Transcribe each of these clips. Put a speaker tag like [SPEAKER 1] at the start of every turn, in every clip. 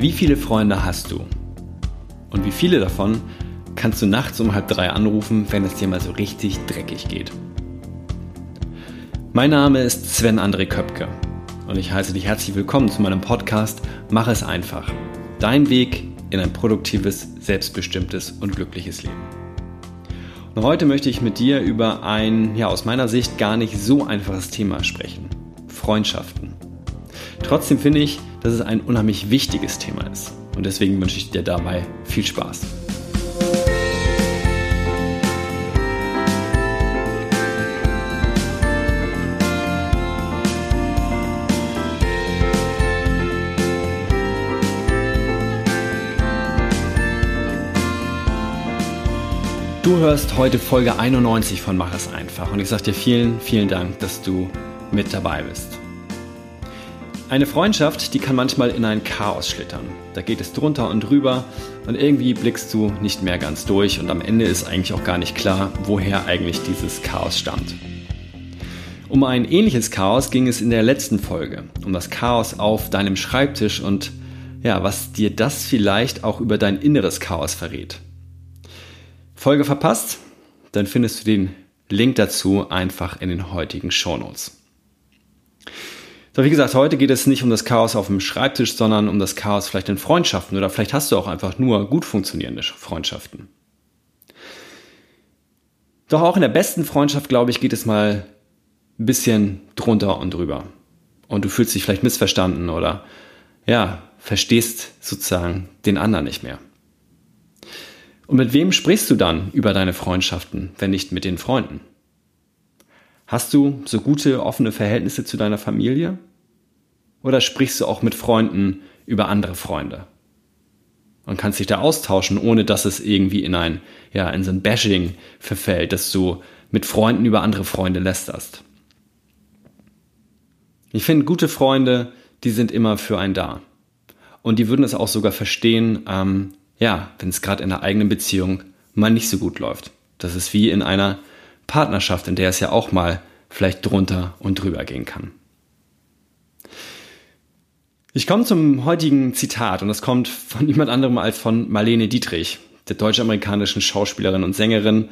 [SPEAKER 1] Wie viele Freunde hast du? Und wie viele davon kannst du nachts um halb drei anrufen, wenn es dir mal so richtig dreckig geht? Mein Name ist Sven André Köpke und ich heiße dich herzlich willkommen zu meinem Podcast Mach es einfach. Dein Weg in ein produktives, selbstbestimmtes und glückliches Leben. Und heute möchte ich mit dir über ein, ja, aus meiner Sicht gar nicht so einfaches Thema sprechen. Freundschaften. Trotzdem finde ich, dass es ein unheimlich wichtiges Thema ist. Und deswegen wünsche ich dir dabei viel Spaß. Du hörst heute Folge 91 von Mach es einfach und ich sage dir vielen, vielen Dank, dass du mit dabei bist. Eine Freundschaft, die kann manchmal in ein Chaos schlittern. Da geht es drunter und drüber und irgendwie blickst du nicht mehr ganz durch und am Ende ist eigentlich auch gar nicht klar, woher eigentlich dieses Chaos stammt. Um ein ähnliches Chaos ging es in der letzten Folge, um das Chaos auf deinem Schreibtisch und ja, was dir das vielleicht auch über dein inneres Chaos verrät. Folge verpasst? Dann findest du den Link dazu einfach in den heutigen Shownotes. So, wie gesagt, heute geht es nicht um das Chaos auf dem Schreibtisch, sondern um das Chaos vielleicht in Freundschaften oder vielleicht hast du auch einfach nur gut funktionierende Freundschaften. Doch auch in der besten Freundschaft, glaube ich, geht es mal ein bisschen drunter und drüber. Und du fühlst dich vielleicht missverstanden oder ja, verstehst sozusagen den anderen nicht mehr. Und mit wem sprichst du dann über deine Freundschaften, wenn nicht mit den Freunden? Hast du so gute, offene Verhältnisse zu deiner Familie? Oder sprichst du auch mit Freunden über andere Freunde? Und kannst dich da austauschen, ohne dass es irgendwie in ein, ja, in so ein Bashing verfällt, dass du mit Freunden über andere Freunde lästerst. Ich finde, gute Freunde, die sind immer für einen da. Und die würden es auch sogar verstehen, ähm, ja, wenn es gerade in der eigenen Beziehung mal nicht so gut läuft. Das ist wie in einer Partnerschaft, in der es ja auch mal vielleicht drunter und drüber gehen kann. Ich komme zum heutigen Zitat und das kommt von niemand anderem als von Marlene Dietrich, der deutsch-amerikanischen Schauspielerin und Sängerin,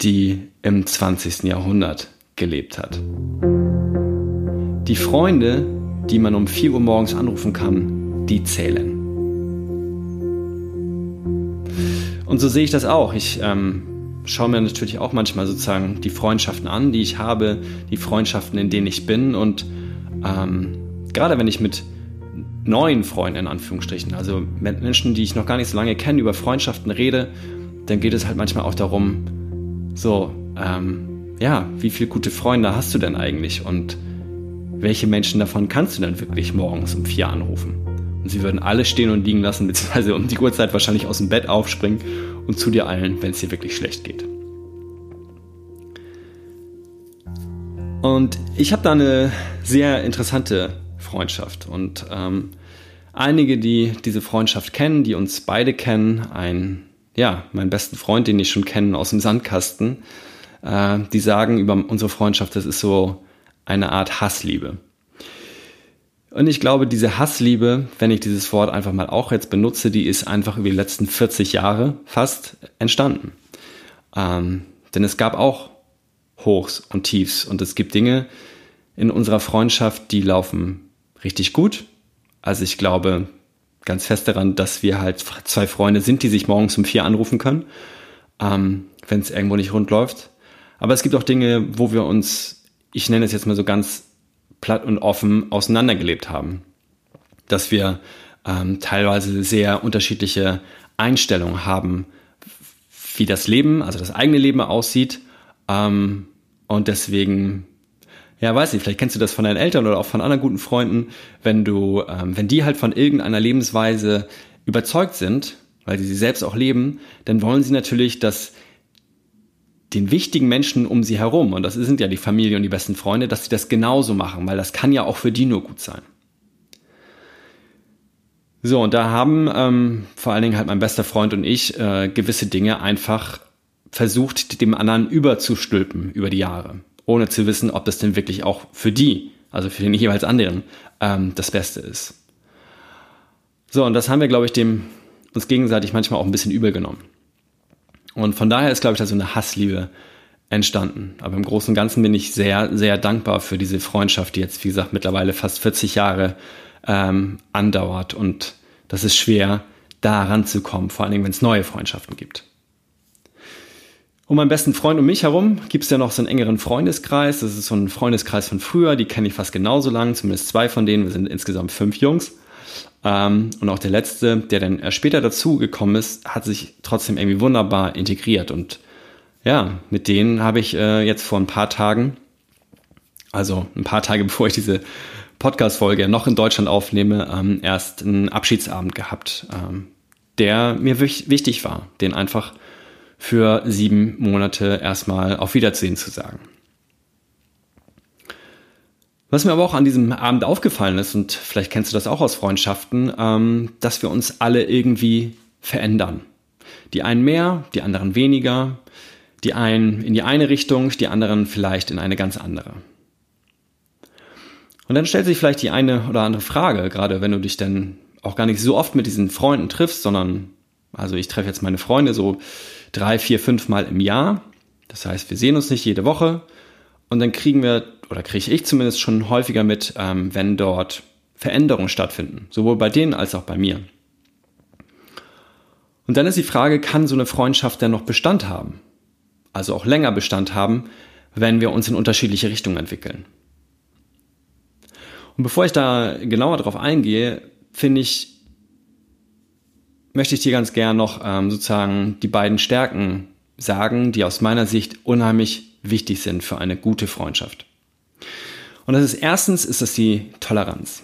[SPEAKER 1] die im 20. Jahrhundert gelebt hat. Die Freunde, die man um 4 Uhr morgens anrufen kann, die zählen. Und so sehe ich das auch. Ich ähm, schaue mir natürlich auch manchmal sozusagen die Freundschaften an, die ich habe, die Freundschaften, in denen ich bin. Und ähm, gerade wenn ich mit neuen Freunden in Anführungsstrichen, also mit Menschen, die ich noch gar nicht so lange kenne, über Freundschaften rede, dann geht es halt manchmal auch darum, so, ähm, ja, wie viele gute Freunde hast du denn eigentlich und welche Menschen davon kannst du denn wirklich morgens um vier anrufen? Und sie würden alle stehen und liegen lassen, beziehungsweise um die Uhrzeit wahrscheinlich aus dem Bett aufspringen und zu dir eilen, wenn es dir wirklich schlecht geht. Und ich habe da eine sehr interessante Freundschaft. Und ähm, einige, die diese Freundschaft kennen, die uns beide kennen, ein, ja, meinen besten Freund, den ich schon kenne aus dem Sandkasten, äh, die sagen über unsere Freundschaft, das ist so eine Art Hassliebe. Und ich glaube, diese Hassliebe, wenn ich dieses Wort einfach mal auch jetzt benutze, die ist einfach über die letzten 40 Jahre fast entstanden. Ähm, denn es gab auch Hochs und Tiefs und es gibt Dinge in unserer Freundschaft, die laufen richtig gut. Also ich glaube ganz fest daran, dass wir halt zwei Freunde sind, die sich morgens um vier anrufen können, ähm, wenn es irgendwo nicht rund läuft. Aber es gibt auch Dinge, wo wir uns, ich nenne es jetzt mal so ganz platt und offen auseinandergelebt haben. Dass wir ähm, teilweise sehr unterschiedliche Einstellungen haben, wie das Leben, also das eigene Leben aussieht. Ähm, und deswegen ja, weiß nicht, vielleicht kennst du das von deinen Eltern oder auch von anderen guten Freunden, wenn du, ähm, wenn die halt von irgendeiner Lebensweise überzeugt sind, weil sie sie selbst auch leben, dann wollen sie natürlich, dass den wichtigen Menschen um sie herum, und das sind ja die Familie und die besten Freunde, dass sie das genauso machen, weil das kann ja auch für die nur gut sein. So, und da haben ähm, vor allen Dingen halt mein bester Freund und ich äh, gewisse Dinge einfach versucht, dem anderen überzustülpen über die Jahre ohne zu wissen, ob das denn wirklich auch für die, also für den jeweils anderen, ähm, das Beste ist. So, und das haben wir, glaube ich, dem uns gegenseitig manchmal auch ein bisschen übel genommen. Und von daher ist, glaube ich, da so eine Hassliebe entstanden. Aber im Großen und Ganzen bin ich sehr, sehr dankbar für diese Freundschaft, die jetzt, wie gesagt, mittlerweile fast 40 Jahre ähm, andauert. Und das ist schwer, da ranzukommen, vor allen Dingen, wenn es neue Freundschaften gibt. Um meinen besten Freund um mich herum gibt es ja noch so einen engeren Freundeskreis. Das ist so ein Freundeskreis von früher, die kenne ich fast genauso lang, zumindest zwei von denen. Wir sind insgesamt fünf Jungs. Ähm, und auch der letzte, der dann später dazu gekommen ist, hat sich trotzdem irgendwie wunderbar integriert. Und ja, mit denen habe ich äh, jetzt vor ein paar Tagen, also ein paar Tage bevor ich diese Podcast-Folge noch in Deutschland aufnehme, ähm, erst einen Abschiedsabend gehabt, ähm, der mir wichtig war, den einfach für sieben Monate erstmal auf Wiedersehen zu sagen. Was mir aber auch an diesem Abend aufgefallen ist, und vielleicht kennst du das auch aus Freundschaften, ähm, dass wir uns alle irgendwie verändern. Die einen mehr, die anderen weniger, die einen in die eine Richtung, die anderen vielleicht in eine ganz andere. Und dann stellt sich vielleicht die eine oder andere Frage, gerade wenn du dich dann auch gar nicht so oft mit diesen Freunden triffst, sondern, also ich treffe jetzt meine Freunde so drei, vier, fünf Mal im Jahr. Das heißt, wir sehen uns nicht jede Woche und dann kriegen wir, oder kriege ich zumindest schon häufiger mit, ähm, wenn dort Veränderungen stattfinden, sowohl bei denen als auch bei mir. Und dann ist die Frage, kann so eine Freundschaft denn noch Bestand haben? Also auch länger Bestand haben, wenn wir uns in unterschiedliche Richtungen entwickeln. Und bevor ich da genauer drauf eingehe, finde ich, möchte ich dir ganz gern noch ähm, sozusagen die beiden Stärken sagen, die aus meiner Sicht unheimlich wichtig sind für eine gute Freundschaft. Und das ist erstens ist das die Toleranz.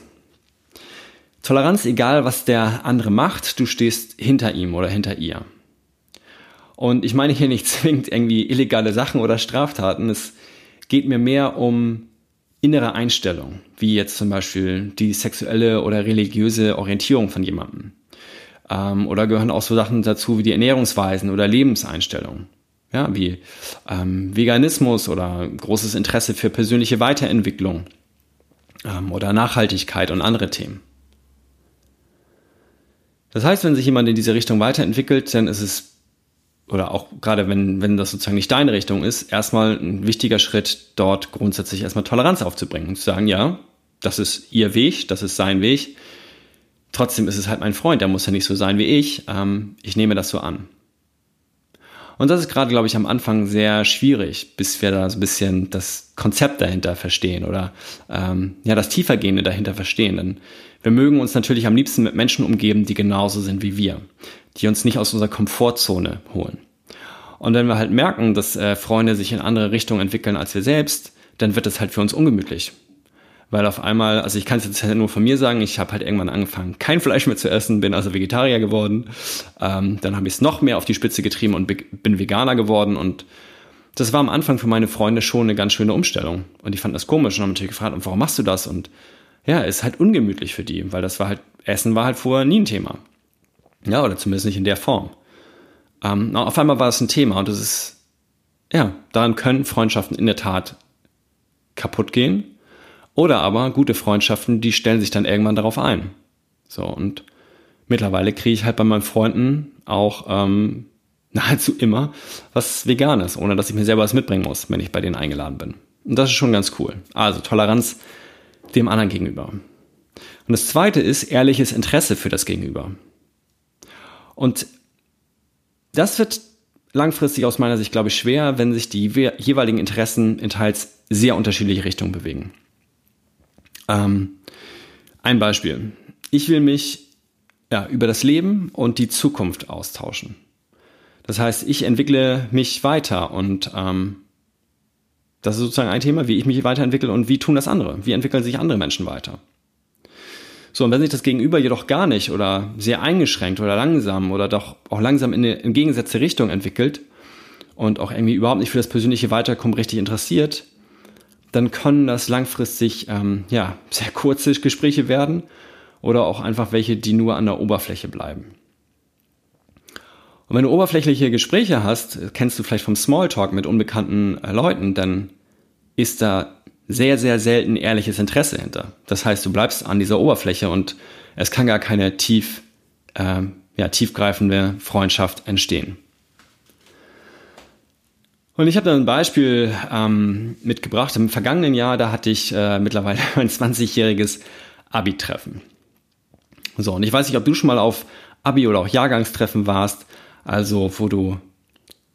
[SPEAKER 1] Toleranz, egal was der andere macht, du stehst hinter ihm oder hinter ihr. Und ich meine hier nicht zwingend irgendwie illegale Sachen oder Straftaten. Es geht mir mehr um innere Einstellung, wie jetzt zum Beispiel die sexuelle oder religiöse Orientierung von jemandem. Ähm, oder gehören auch so Sachen dazu wie die Ernährungsweisen oder Lebenseinstellungen. Ja, wie ähm, Veganismus oder großes Interesse für persönliche Weiterentwicklung ähm, oder Nachhaltigkeit und andere Themen. Das heißt, wenn sich jemand in diese Richtung weiterentwickelt, dann ist es, oder auch gerade wenn, wenn das sozusagen nicht deine Richtung ist, erstmal ein wichtiger Schritt, dort grundsätzlich erstmal Toleranz aufzubringen und zu sagen, ja, das ist ihr Weg, das ist sein Weg trotzdem ist es halt mein Freund, der muss ja nicht so sein wie ich. Ähm, ich nehme das so an. Und das ist gerade, glaube ich, am Anfang sehr schwierig, bis wir da so ein bisschen das Konzept dahinter verstehen oder ähm, ja das tiefergehende dahinter verstehen. Denn wir mögen uns natürlich am liebsten mit Menschen umgeben, die genauso sind wie wir, die uns nicht aus unserer Komfortzone holen. Und wenn wir halt merken, dass äh, Freunde sich in andere Richtungen entwickeln als wir selbst, dann wird es halt für uns ungemütlich weil auf einmal, also ich kann es jetzt nur von mir sagen, ich habe halt irgendwann angefangen, kein Fleisch mehr zu essen, bin also Vegetarier geworden. Ähm, dann habe ich es noch mehr auf die Spitze getrieben und bin Veganer geworden und das war am Anfang für meine Freunde schon eine ganz schöne Umstellung. Und die fanden das komisch und haben natürlich gefragt, und warum machst du das? Und ja, ist halt ungemütlich für die, weil das war halt, Essen war halt vorher nie ein Thema. Ja, oder zumindest nicht in der Form. Ähm, auf einmal war es ein Thema und das ist, ja, daran können Freundschaften in der Tat kaputt gehen oder aber gute Freundschaften, die stellen sich dann irgendwann darauf ein. So, und mittlerweile kriege ich halt bei meinen Freunden auch ähm, nahezu immer was Veganes, ohne dass ich mir selber was mitbringen muss, wenn ich bei denen eingeladen bin. Und das ist schon ganz cool. Also Toleranz dem anderen gegenüber. Und das zweite ist ehrliches Interesse für das Gegenüber. Und das wird langfristig aus meiner Sicht, glaube ich, schwer, wenn sich die jeweiligen Interessen in teils sehr unterschiedliche Richtungen bewegen. Ähm, ein Beispiel. Ich will mich ja, über das Leben und die Zukunft austauschen. Das heißt, ich entwickle mich weiter und ähm, das ist sozusagen ein Thema, wie ich mich weiterentwickle und wie tun das andere? Wie entwickeln sich andere Menschen weiter? So, und wenn sich das Gegenüber jedoch gar nicht oder sehr eingeschränkt oder langsam oder doch auch langsam in eine entgegengesetzte Richtung entwickelt und auch irgendwie überhaupt nicht für das persönliche Weiterkommen richtig interessiert, dann können das langfristig ähm, ja, sehr kurze Gespräche werden oder auch einfach welche, die nur an der Oberfläche bleiben. Und wenn du oberflächliche Gespräche hast, kennst du vielleicht vom Smalltalk mit unbekannten äh, Leuten, dann ist da sehr, sehr selten ehrliches Interesse hinter. Das heißt, du bleibst an dieser Oberfläche und es kann gar keine tief, äh, ja, tiefgreifende Freundschaft entstehen. Und ich habe da ein Beispiel ähm, mitgebracht. Im vergangenen Jahr, da hatte ich äh, mittlerweile ein 20-jähriges Abi-Treffen. So, und ich weiß nicht, ob du schon mal auf Abi- oder auch Jahrgangstreffen warst, also wo du,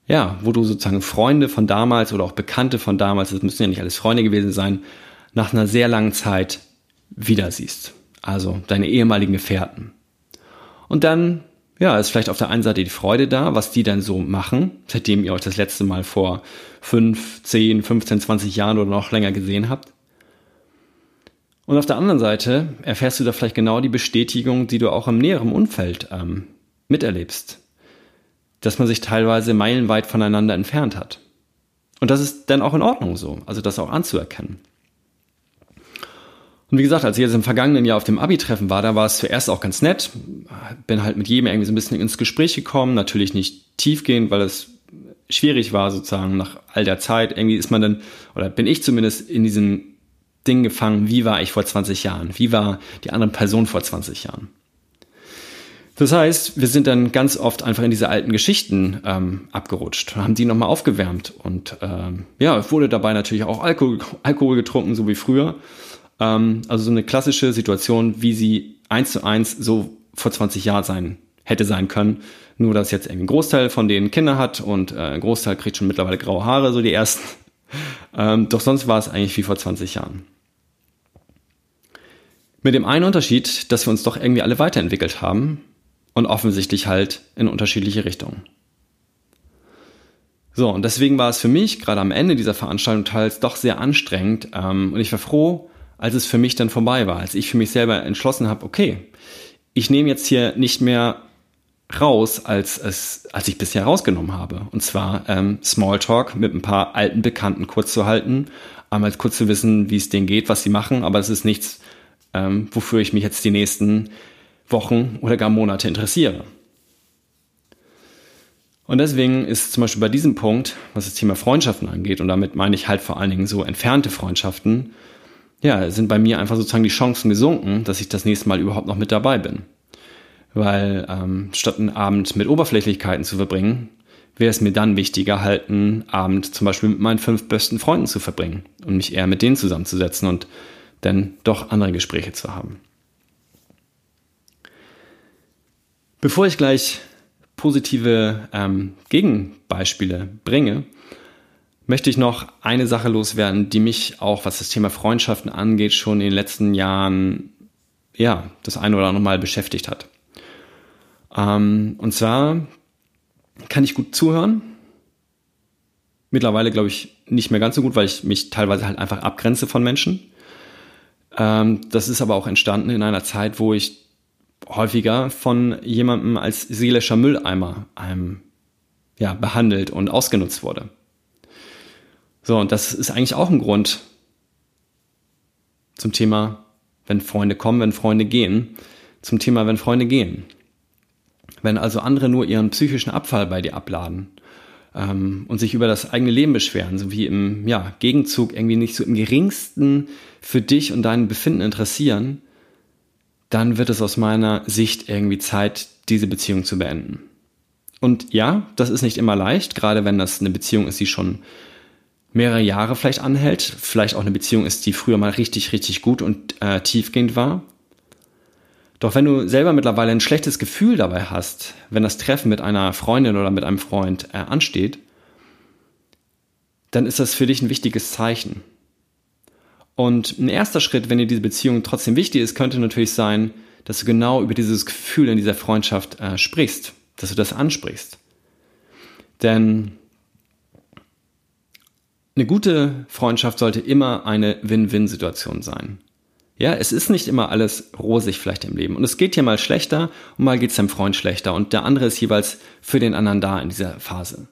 [SPEAKER 1] ja, wo du sozusagen Freunde von damals oder auch Bekannte von damals, das müssen ja nicht alles Freunde gewesen sein, nach einer sehr langen Zeit wieder siehst. Also deine ehemaligen Gefährten. Und dann ja, ist vielleicht auf der einen Seite die Freude da, was die dann so machen, seitdem ihr euch das letzte Mal vor 5, 10, 15, 20 Jahren oder noch länger gesehen habt. Und auf der anderen Seite erfährst du da vielleicht genau die Bestätigung, die du auch im näheren Umfeld ähm, miterlebst. Dass man sich teilweise meilenweit voneinander entfernt hat. Und das ist dann auch in Ordnung so, also das auch anzuerkennen. Und wie gesagt, als ich jetzt im vergangenen Jahr auf dem Abi-Treffen war, da war es zuerst auch ganz nett. Bin halt mit jedem irgendwie so ein bisschen ins Gespräch gekommen. Natürlich nicht tiefgehend, weil es schwierig war sozusagen nach all der Zeit. Irgendwie ist man dann, oder bin ich zumindest in diesem Ding gefangen, wie war ich vor 20 Jahren? Wie war die andere Person vor 20 Jahren? Das heißt, wir sind dann ganz oft einfach in diese alten Geschichten ähm, abgerutscht, haben die nochmal aufgewärmt und ähm, ja, wurde dabei natürlich auch Alkohol, Alkohol getrunken, so wie früher. Ähm, also so eine klassische Situation, wie sie eins zu eins so vor 20 Jahren sein hätte sein können. Nur, dass jetzt irgendwie ein Großteil von denen Kinder hat und äh, ein Großteil kriegt schon mittlerweile graue Haare, so die ersten. Ähm, doch sonst war es eigentlich wie vor 20 Jahren. Mit dem einen Unterschied, dass wir uns doch irgendwie alle weiterentwickelt haben und offensichtlich halt in unterschiedliche Richtungen. So, und deswegen war es für mich gerade am Ende dieser Veranstaltung teils doch sehr anstrengend ähm, und ich war froh, als es für mich dann vorbei war, als ich für mich selber entschlossen habe, okay, ich nehme jetzt hier nicht mehr raus, als es, als ich bisher rausgenommen habe. Und zwar ähm, Smalltalk mit ein paar alten Bekannten kurz zu halten, einmal kurz zu wissen, wie es denen geht, was sie machen, aber es ist nichts, ähm, wofür ich mich jetzt die nächsten Wochen oder gar Monate interessiere. Und deswegen ist zum Beispiel bei diesem Punkt, was das Thema Freundschaften angeht, und damit meine ich halt vor allen Dingen so entfernte Freundschaften, ja, sind bei mir einfach sozusagen die Chancen gesunken, dass ich das nächste Mal überhaupt noch mit dabei bin. Weil ähm, statt einen Abend mit Oberflächlichkeiten zu verbringen, wäre es mir dann wichtiger, halt einen Abend zum Beispiel mit meinen fünf besten Freunden zu verbringen und mich eher mit denen zusammenzusetzen und dann doch andere Gespräche zu haben. Bevor ich gleich positive ähm, Gegenbeispiele bringe, möchte ich noch eine Sache loswerden, die mich auch, was das Thema Freundschaften angeht, schon in den letzten Jahren, ja, das eine oder andere Mal beschäftigt hat. Ähm, und zwar kann ich gut zuhören. Mittlerweile glaube ich nicht mehr ganz so gut, weil ich mich teilweise halt einfach abgrenze von Menschen. Ähm, das ist aber auch entstanden in einer Zeit, wo ich häufiger von jemandem als seelischer Mülleimer ähm, ja, behandelt und ausgenutzt wurde. So, und das ist eigentlich auch ein Grund zum Thema, wenn Freunde kommen, wenn Freunde gehen, zum Thema, wenn Freunde gehen. Wenn also andere nur ihren psychischen Abfall bei dir abladen ähm, und sich über das eigene Leben beschweren, so wie im ja, Gegenzug irgendwie nicht so im geringsten für dich und dein Befinden interessieren, dann wird es aus meiner Sicht irgendwie Zeit, diese Beziehung zu beenden. Und ja, das ist nicht immer leicht, gerade wenn das eine Beziehung ist, die schon mehrere Jahre vielleicht anhält, vielleicht auch eine Beziehung ist, die früher mal richtig, richtig gut und äh, tiefgehend war. Doch wenn du selber mittlerweile ein schlechtes Gefühl dabei hast, wenn das Treffen mit einer Freundin oder mit einem Freund äh, ansteht, dann ist das für dich ein wichtiges Zeichen. Und ein erster Schritt, wenn dir diese Beziehung trotzdem wichtig ist, könnte natürlich sein, dass du genau über dieses Gefühl in dieser Freundschaft äh, sprichst, dass du das ansprichst. Denn eine gute Freundschaft sollte immer eine Win-Win-Situation sein. Ja, es ist nicht immer alles rosig vielleicht im Leben. Und es geht hier mal schlechter und mal geht es deinem Freund schlechter und der andere ist jeweils für den anderen da in dieser Phase.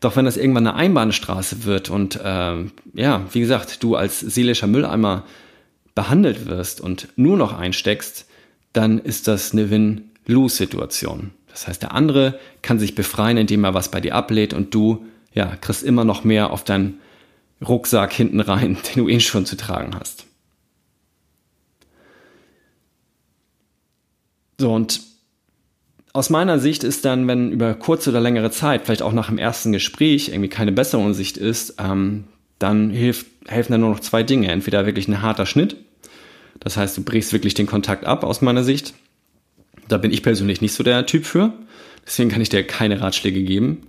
[SPEAKER 1] Doch wenn das irgendwann eine Einbahnstraße wird und äh, ja, wie gesagt, du als seelischer Mülleimer behandelt wirst und nur noch einsteckst, dann ist das eine Win-Lose-Situation. Das heißt, der andere kann sich befreien, indem er was bei dir ablehnt und du ja, kriegst immer noch mehr auf dein Rucksack hinten rein, den du eh schon zu tragen hast. So, und aus meiner Sicht ist dann, wenn über kurze oder längere Zeit, vielleicht auch nach dem ersten Gespräch, irgendwie keine Besserung in Sicht ist, ähm, dann hilft, helfen dann nur noch zwei Dinge. Entweder wirklich ein harter Schnitt, das heißt, du brichst wirklich den Kontakt ab, aus meiner Sicht. Da bin ich persönlich nicht so der Typ für. Deswegen kann ich dir keine Ratschläge geben.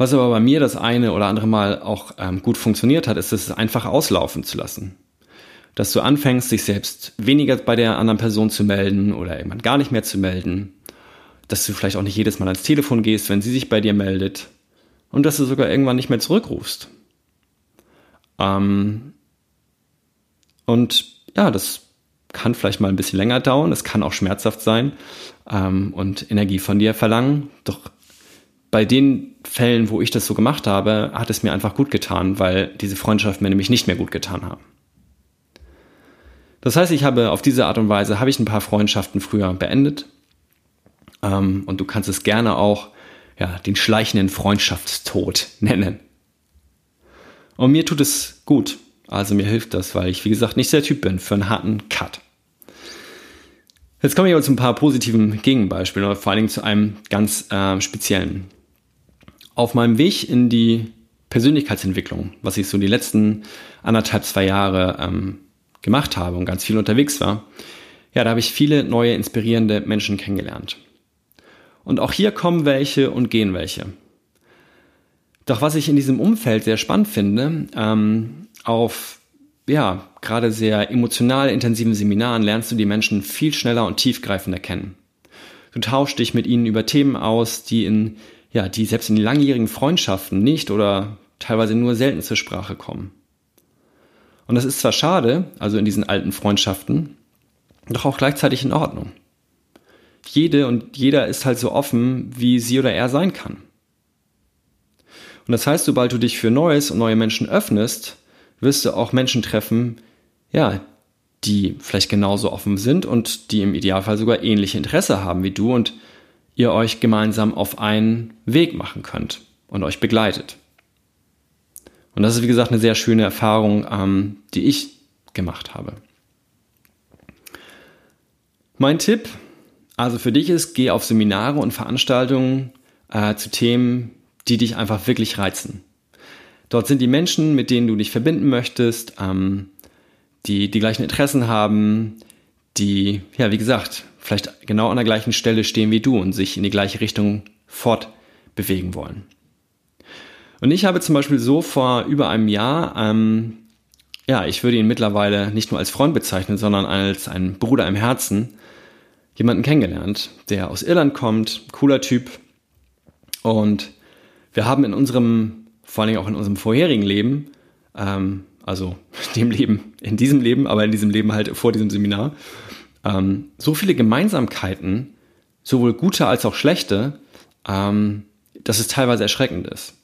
[SPEAKER 1] Was aber bei mir das eine oder andere Mal auch ähm, gut funktioniert hat, ist es einfach auslaufen zu lassen. Dass du anfängst, dich selbst weniger bei der anderen Person zu melden oder irgendwann gar nicht mehr zu melden, dass du vielleicht auch nicht jedes Mal ans Telefon gehst, wenn sie sich bei dir meldet. Und dass du sogar irgendwann nicht mehr zurückrufst. Ähm und ja, das kann vielleicht mal ein bisschen länger dauern, es kann auch schmerzhaft sein. Ähm, und Energie von dir verlangen. Doch bei den Fällen, wo ich das so gemacht habe, hat es mir einfach gut getan, weil diese Freundschaften mir nämlich nicht mehr gut getan haben. Das heißt, ich habe auf diese Art und Weise habe ich ein paar Freundschaften früher beendet. Ähm, und du kannst es gerne auch ja, den schleichenden Freundschaftstod nennen. Und mir tut es gut. Also mir hilft das, weil ich, wie gesagt, nicht der Typ bin für einen harten Cut. Jetzt komme ich aber zu ein paar positiven Gegenbeispielen, oder vor allen Dingen zu einem ganz äh, speziellen. Auf meinem Weg in die Persönlichkeitsentwicklung, was ich so die letzten anderthalb, zwei Jahre ähm, gemacht habe und ganz viel unterwegs war, ja, da habe ich viele neue inspirierende Menschen kennengelernt. Und auch hier kommen welche und gehen welche. Doch was ich in diesem Umfeld sehr spannend finde, ähm, auf ja, gerade sehr emotional intensiven Seminaren lernst du die Menschen viel schneller und tiefgreifender kennen. Du tauschst dich mit ihnen über Themen aus, die in, ja, die selbst in langjährigen Freundschaften nicht oder teilweise nur selten zur Sprache kommen. Und das ist zwar schade, also in diesen alten Freundschaften, doch auch gleichzeitig in Ordnung. Jede und jeder ist halt so offen, wie sie oder er sein kann. Und das heißt, sobald du dich für Neues und neue Menschen öffnest, wirst du auch Menschen treffen, ja, die vielleicht genauso offen sind und die im Idealfall sogar ähnliche Interesse haben wie du und ihr euch gemeinsam auf einen Weg machen könnt und euch begleitet. Und das ist, wie gesagt, eine sehr schöne Erfahrung, ähm, die ich gemacht habe. Mein Tipp, also für dich ist, geh auf Seminare und Veranstaltungen äh, zu Themen, die dich einfach wirklich reizen. Dort sind die Menschen, mit denen du dich verbinden möchtest, ähm, die die gleichen Interessen haben, die, ja, wie gesagt, vielleicht genau an der gleichen Stelle stehen wie du und sich in die gleiche Richtung fortbewegen wollen. Und ich habe zum Beispiel so vor über einem Jahr, ähm, ja, ich würde ihn mittlerweile nicht nur als Freund bezeichnen, sondern als einen Bruder im Herzen, jemanden kennengelernt, der aus Irland kommt, cooler Typ. Und wir haben in unserem, vor allen Dingen auch in unserem vorherigen Leben, ähm, also dem Leben, in diesem Leben, aber in diesem Leben halt vor diesem Seminar, ähm, so viele Gemeinsamkeiten, sowohl gute als auch schlechte, ähm, dass es teilweise erschreckend ist.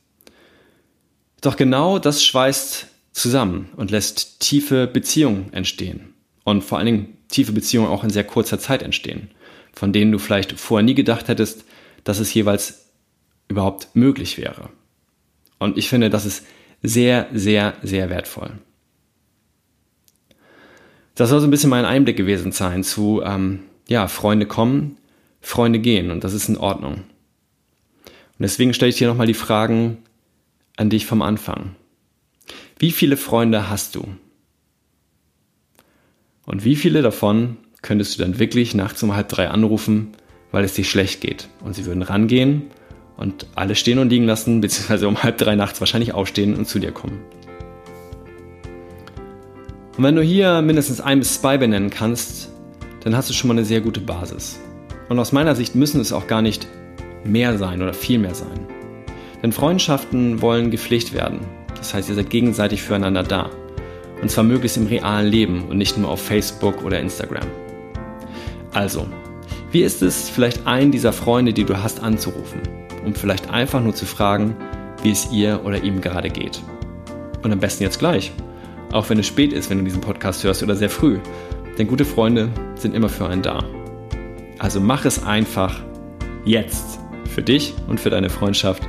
[SPEAKER 1] Doch genau das schweißt zusammen und lässt tiefe Beziehungen entstehen. Und vor allen Dingen tiefe Beziehungen auch in sehr kurzer Zeit entstehen, von denen du vielleicht vorher nie gedacht hättest, dass es jeweils überhaupt möglich wäre. Und ich finde, das ist sehr, sehr, sehr wertvoll. Das soll so ein bisschen mein Einblick gewesen sein zu, ähm, ja, Freunde kommen, Freunde gehen und das ist in Ordnung. Und deswegen stelle ich dir nochmal die Fragen, an dich vom Anfang. Wie viele Freunde hast du? Und wie viele davon könntest du dann wirklich nachts um halb drei anrufen, weil es dir schlecht geht? Und sie würden rangehen und alles stehen und liegen lassen, beziehungsweise um halb drei nachts wahrscheinlich aufstehen und zu dir kommen. Und wenn du hier mindestens ein bis zwei benennen kannst, dann hast du schon mal eine sehr gute Basis. Und aus meiner Sicht müssen es auch gar nicht mehr sein oder viel mehr sein. Denn Freundschaften wollen gepflegt werden. Das heißt, ihr seid gegenseitig füreinander da. Und zwar möglichst im realen Leben und nicht nur auf Facebook oder Instagram. Also, wie ist es, vielleicht einen dieser Freunde, die du hast, anzurufen, um vielleicht einfach nur zu fragen, wie es ihr oder ihm gerade geht? Und am besten jetzt gleich, auch wenn es spät ist, wenn du diesen Podcast hörst oder sehr früh, denn gute Freunde sind immer für einen da. Also mach es einfach jetzt für dich und für deine Freundschaft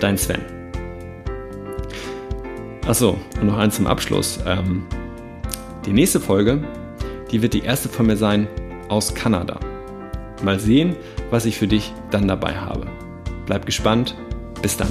[SPEAKER 1] dein Sven. Achso, und noch eins zum Abschluss. Ähm, die nächste Folge, die wird die erste von mir sein aus Kanada. Mal sehen, was ich für dich dann dabei habe. Bleib gespannt. Bis dann.